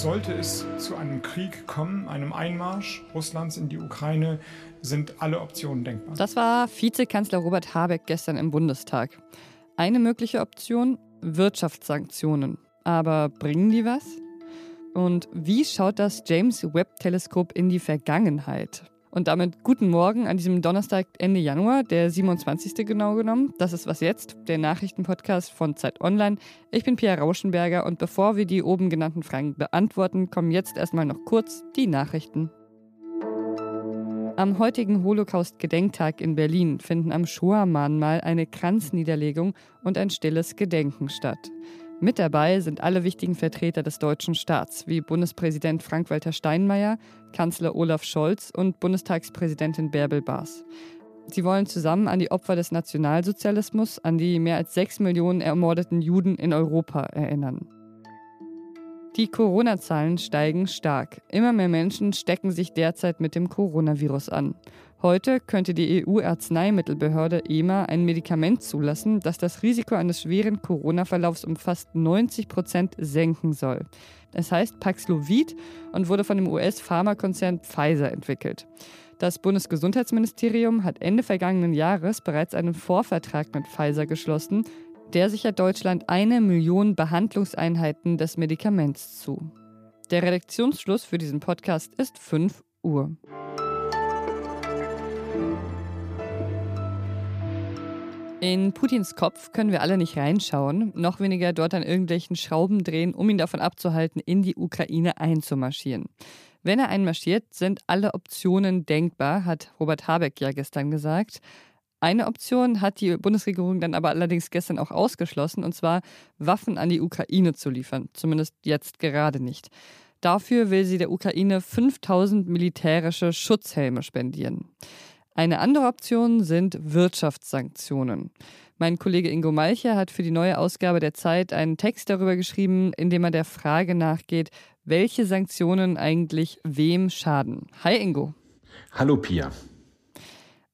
Sollte es zu einem Krieg kommen, einem Einmarsch Russlands in die Ukraine, sind alle Optionen denkbar. Das war Vizekanzler Robert Habeck gestern im Bundestag. Eine mögliche Option, Wirtschaftssanktionen. Aber bringen die was? Und wie schaut das James Webb-Teleskop in die Vergangenheit? Und damit guten Morgen an diesem Donnerstag Ende Januar, der 27. genau genommen. Das ist Was Jetzt, der Nachrichtenpodcast von Zeit Online. Ich bin Pia Rauschenberger und bevor wir die oben genannten Fragen beantworten, kommen jetzt erstmal noch kurz die Nachrichten. Am heutigen Holocaust-Gedenktag in Berlin finden am Shoah-Mahnmal eine Kranzniederlegung und ein stilles Gedenken statt. Mit dabei sind alle wichtigen Vertreter des deutschen Staats, wie Bundespräsident Frank-Walter Steinmeier, Kanzler Olaf Scholz und Bundestagspräsidentin Bärbel Baas. Sie wollen zusammen an die Opfer des Nationalsozialismus, an die mehr als sechs Millionen ermordeten Juden in Europa erinnern. Die Corona-Zahlen steigen stark. Immer mehr Menschen stecken sich derzeit mit dem Coronavirus an. Heute könnte die EU-Arzneimittelbehörde EMA ein Medikament zulassen, das das Risiko eines schweren Corona-Verlaufs um fast 90 Prozent senken soll. Es heißt Paxlovid und wurde von dem US-Pharmakonzern Pfizer entwickelt. Das Bundesgesundheitsministerium hat Ende vergangenen Jahres bereits einen Vorvertrag mit Pfizer geschlossen. Der sichert Deutschland eine Million Behandlungseinheiten des Medikaments zu. Der Redaktionsschluss für diesen Podcast ist 5 Uhr. In Putins Kopf können wir alle nicht reinschauen, noch weniger dort an irgendwelchen Schrauben drehen, um ihn davon abzuhalten, in die Ukraine einzumarschieren. Wenn er einmarschiert, sind alle Optionen denkbar, hat Robert Habeck ja gestern gesagt. Eine Option hat die Bundesregierung dann aber allerdings gestern auch ausgeschlossen, und zwar Waffen an die Ukraine zu liefern, zumindest jetzt gerade nicht. Dafür will sie der Ukraine 5000 militärische Schutzhelme spendieren. Eine andere Option sind Wirtschaftssanktionen. Mein Kollege Ingo Malcher hat für die neue Ausgabe der Zeit einen Text darüber geschrieben, in dem er der Frage nachgeht, welche Sanktionen eigentlich wem schaden. Hi Ingo. Hallo Pia.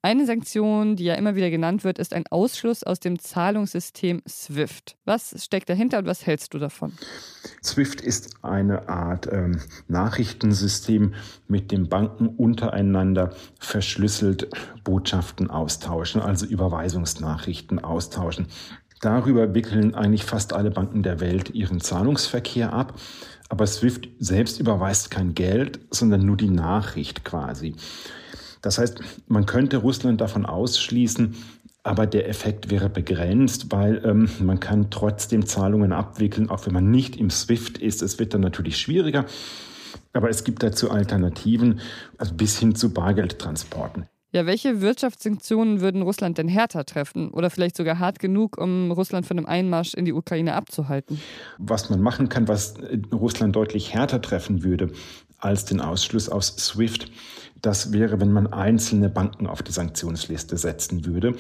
Eine Sanktion, die ja immer wieder genannt wird, ist ein Ausschluss aus dem Zahlungssystem SWIFT. Was steckt dahinter und was hältst du davon? SWIFT ist eine Art ähm, Nachrichtensystem, mit dem Banken untereinander verschlüsselt Botschaften austauschen, also Überweisungsnachrichten austauschen. Darüber wickeln eigentlich fast alle Banken der Welt ihren Zahlungsverkehr ab. Aber SWIFT selbst überweist kein Geld, sondern nur die Nachricht quasi. Das heißt, man könnte Russland davon ausschließen, aber der Effekt wäre begrenzt, weil ähm, man kann trotzdem Zahlungen abwickeln, auch wenn man nicht im SWIFT ist. Es wird dann natürlich schwieriger, aber es gibt dazu Alternativen, also bis hin zu Bargeldtransporten. Ja, welche Wirtschaftssanktionen würden Russland denn härter treffen oder vielleicht sogar hart genug, um Russland von einem Einmarsch in die Ukraine abzuhalten? Was man machen kann, was Russland deutlich härter treffen würde als den Ausschluss aus SWIFT, das wäre, wenn man einzelne Banken auf die Sanktionsliste setzen würde.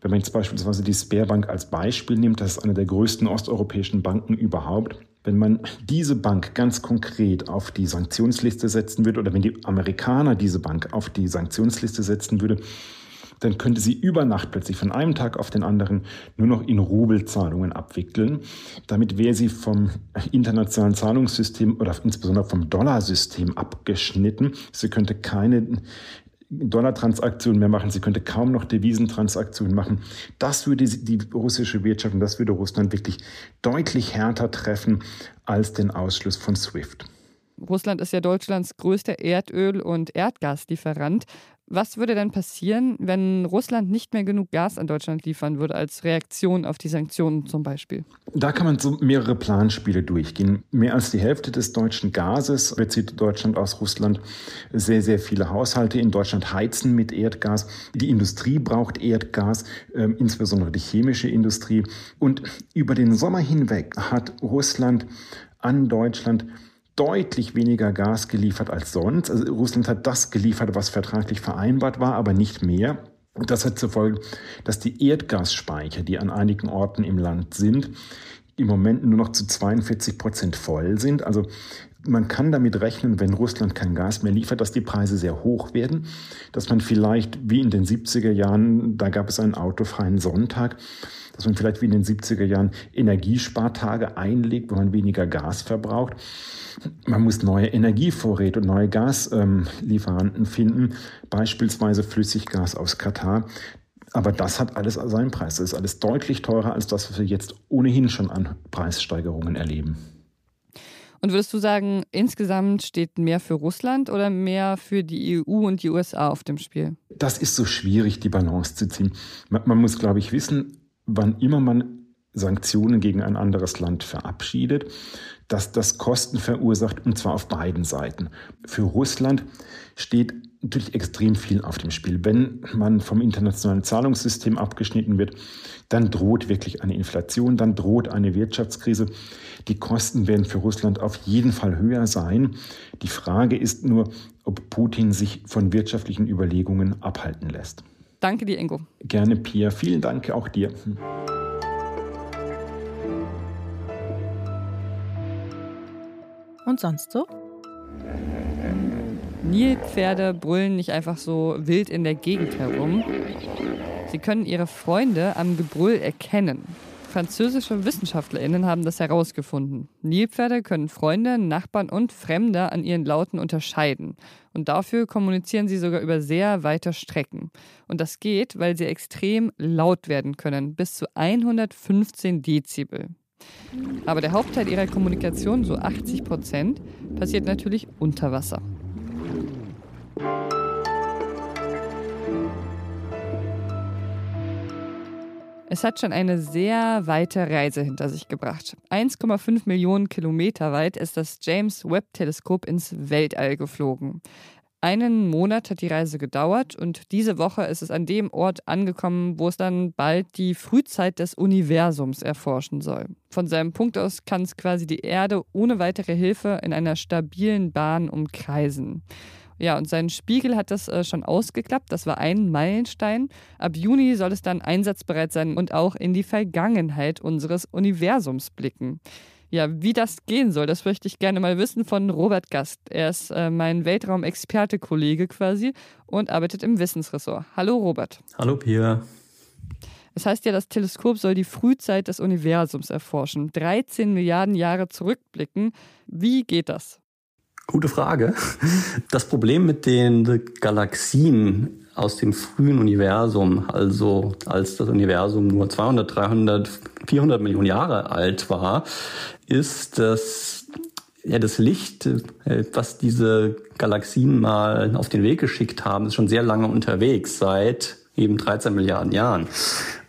Wenn man jetzt beispielsweise die Sperrbank als Beispiel nimmt, das ist eine der größten osteuropäischen Banken überhaupt. Wenn man diese Bank ganz konkret auf die Sanktionsliste setzen würde oder wenn die Amerikaner diese Bank auf die Sanktionsliste setzen würde, dann könnte sie über Nacht plötzlich von einem Tag auf den anderen nur noch in Rubelzahlungen abwickeln. Damit wäre sie vom internationalen Zahlungssystem oder insbesondere vom Dollarsystem abgeschnitten. Sie könnte keine Dollartransaktionen mehr machen, sie könnte kaum noch Devisentransaktionen machen. Das würde die russische Wirtschaft und das würde Russland wirklich deutlich härter treffen als den Ausschluss von SWIFT. Russland ist ja Deutschlands größter Erdöl- und Erdgaslieferant. Was würde denn passieren, wenn Russland nicht mehr genug Gas an Deutschland liefern würde, als Reaktion auf die Sanktionen zum Beispiel? Da kann man so mehrere Planspiele durchgehen. Mehr als die Hälfte des deutschen Gases bezieht Deutschland aus Russland. Sehr, sehr viele Haushalte in Deutschland heizen mit Erdgas. Die Industrie braucht Erdgas, äh, insbesondere die chemische Industrie. Und über den Sommer hinweg hat Russland an Deutschland deutlich weniger Gas geliefert als sonst. Also Russland hat das geliefert, was vertraglich vereinbart war, aber nicht mehr. Das hat zur Folge, dass die Erdgasspeicher, die an einigen Orten im Land sind, im Moment nur noch zu 42 Prozent voll sind. Also man kann damit rechnen, wenn Russland kein Gas mehr liefert, dass die Preise sehr hoch werden, dass man vielleicht wie in den 70er Jahren, da gab es einen autofreien Sonntag, dass man vielleicht wie in den 70er Jahren Energiespartage einlegt, wo man weniger Gas verbraucht. Man muss neue Energievorräte und neue Gaslieferanten finden, beispielsweise Flüssiggas aus Katar. Aber das hat alles seinen Preis. Das ist alles deutlich teurer als das, was wir jetzt ohnehin schon an Preissteigerungen erleben. Und würdest du sagen, insgesamt steht mehr für Russland oder mehr für die EU und die USA auf dem Spiel? Das ist so schwierig, die Balance zu ziehen. Man, man muss, glaube ich, wissen, wann immer man Sanktionen gegen ein anderes Land verabschiedet, dass das Kosten verursacht, und zwar auf beiden Seiten. Für Russland steht natürlich extrem viel auf dem Spiel. Wenn man vom internationalen Zahlungssystem abgeschnitten wird, dann droht wirklich eine Inflation, dann droht eine Wirtschaftskrise. Die Kosten werden für Russland auf jeden Fall höher sein. Die Frage ist nur, ob Putin sich von wirtschaftlichen Überlegungen abhalten lässt. Danke dir, Ingo. Gerne, Pia. Vielen Dank auch dir. Und sonst so? Nilpferde brüllen nicht einfach so wild in der Gegend herum. Sie können ihre Freunde am Gebrüll erkennen. Französische WissenschaftlerInnen haben das herausgefunden. Nilpferde können Freunde, Nachbarn und Fremde an ihren Lauten unterscheiden. Und dafür kommunizieren sie sogar über sehr weite Strecken. Und das geht, weil sie extrem laut werden können, bis zu 115 Dezibel. Aber der Hauptteil ihrer Kommunikation, so 80 Prozent, passiert natürlich unter Wasser. Es hat schon eine sehr weite Reise hinter sich gebracht. 1,5 Millionen Kilometer weit ist das James Webb-Teleskop ins Weltall geflogen. Einen Monat hat die Reise gedauert und diese Woche ist es an dem Ort angekommen, wo es dann bald die Frühzeit des Universums erforschen soll. Von seinem Punkt aus kann es quasi die Erde ohne weitere Hilfe in einer stabilen Bahn umkreisen. Ja, und sein Spiegel hat das äh, schon ausgeklappt. Das war ein Meilenstein. Ab Juni soll es dann einsatzbereit sein und auch in die Vergangenheit unseres Universums blicken. Ja, wie das gehen soll, das möchte ich gerne mal wissen von Robert Gast. Er ist äh, mein Weltraumexperte-Kollege quasi und arbeitet im Wissensressort. Hallo Robert. Hallo Pia. Es heißt ja, das Teleskop soll die Frühzeit des Universums erforschen, 13 Milliarden Jahre zurückblicken. Wie geht das? Gute Frage. Das Problem mit den Galaxien aus dem frühen Universum, also als das Universum nur 200, 300, 400 Millionen Jahre alt war, ist, dass ja, das Licht, äh, was diese Galaxien mal auf den Weg geschickt haben, ist schon sehr lange unterwegs, seit eben 13 Milliarden Jahren.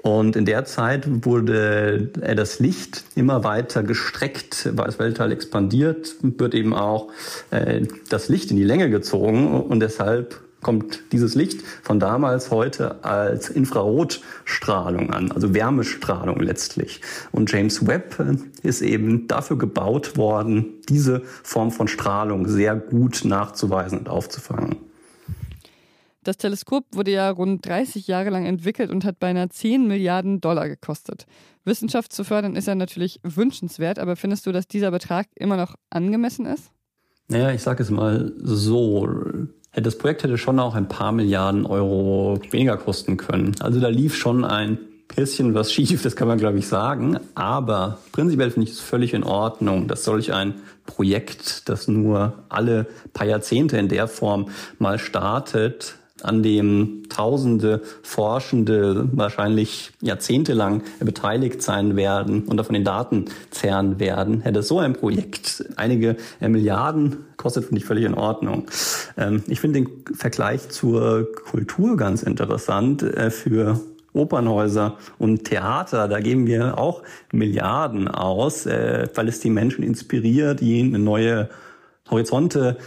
Und in der Zeit wurde das Licht immer weiter gestreckt, weil das Weltall expandiert, wird eben auch äh, das Licht in die Länge gezogen und deshalb kommt dieses Licht von damals heute als Infrarotstrahlung an, also Wärmestrahlung letztlich. Und James Webb äh, ist eben dafür gebaut worden, diese Form von Strahlung sehr gut nachzuweisen und aufzufangen. Das Teleskop wurde ja rund 30 Jahre lang entwickelt und hat beinahe 10 Milliarden Dollar gekostet. Wissenschaft zu fördern ist ja natürlich wünschenswert, aber findest du, dass dieser Betrag immer noch angemessen ist? Naja, ich sage es mal so. Das Projekt hätte schon auch ein paar Milliarden Euro weniger kosten können. Also da lief schon ein bisschen was schief, das kann man glaube ich sagen. Aber prinzipiell finde ich es völlig in Ordnung, dass solch ein Projekt, das nur alle paar Jahrzehnte in der Form mal startet, an dem tausende Forschende wahrscheinlich jahrzehntelang beteiligt sein werden und davon den Daten zehren werden, hätte so ein Projekt einige Milliarden kostet, finde ich völlig in Ordnung. Ähm, ich finde den Vergleich zur Kultur ganz interessant äh, für Opernhäuser und Theater, da geben wir auch Milliarden aus, äh, weil es die Menschen inspiriert, eine neue Horizonte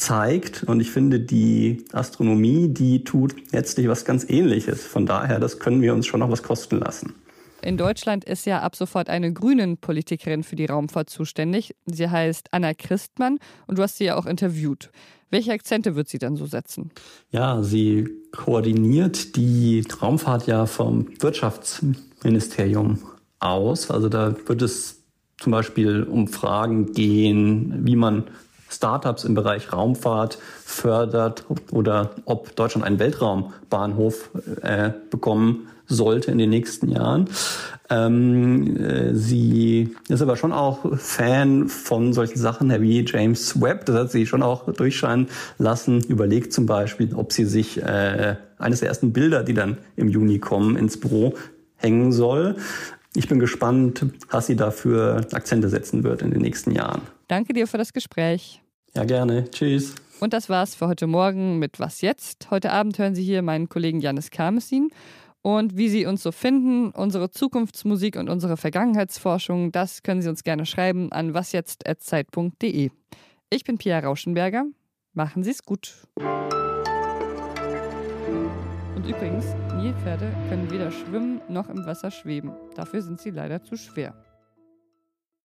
zeigt. Und ich finde, die Astronomie, die tut letztlich was ganz Ähnliches. Von daher, das können wir uns schon noch was kosten lassen. In Deutschland ist ja ab sofort eine Grünen-Politikerin für die Raumfahrt zuständig. Sie heißt Anna Christmann und du hast sie ja auch interviewt. Welche Akzente wird sie dann so setzen? Ja, sie koordiniert die Raumfahrt ja vom Wirtschaftsministerium aus. Also da wird es zum Beispiel um Fragen gehen, wie man Startups im Bereich Raumfahrt fördert oder ob Deutschland einen Weltraumbahnhof äh, bekommen sollte in den nächsten Jahren. Ähm, äh, sie ist aber schon auch Fan von solchen Sachen wie James Webb. Das hat sie schon auch durchscheinen lassen. Überlegt zum Beispiel, ob sie sich äh, eines der ersten Bilder, die dann im Juni kommen, ins Büro hängen soll. Ich bin gespannt, was sie dafür Akzente setzen wird in den nächsten Jahren. Danke dir für das Gespräch. Ja, gerne. Tschüss. Und das war's für heute Morgen mit Was jetzt? Heute Abend hören Sie hier meinen Kollegen Janis Karmesin. Und wie Sie uns so finden, unsere Zukunftsmusik und unsere Vergangenheitsforschung, das können Sie uns gerne schreiben an wasjetzt.zeit.de. Ich bin Pia Rauschenberger. Machen Sie es gut. Und übrigens, Nilpferde können weder schwimmen noch im Wasser schweben. Dafür sind sie leider zu schwer.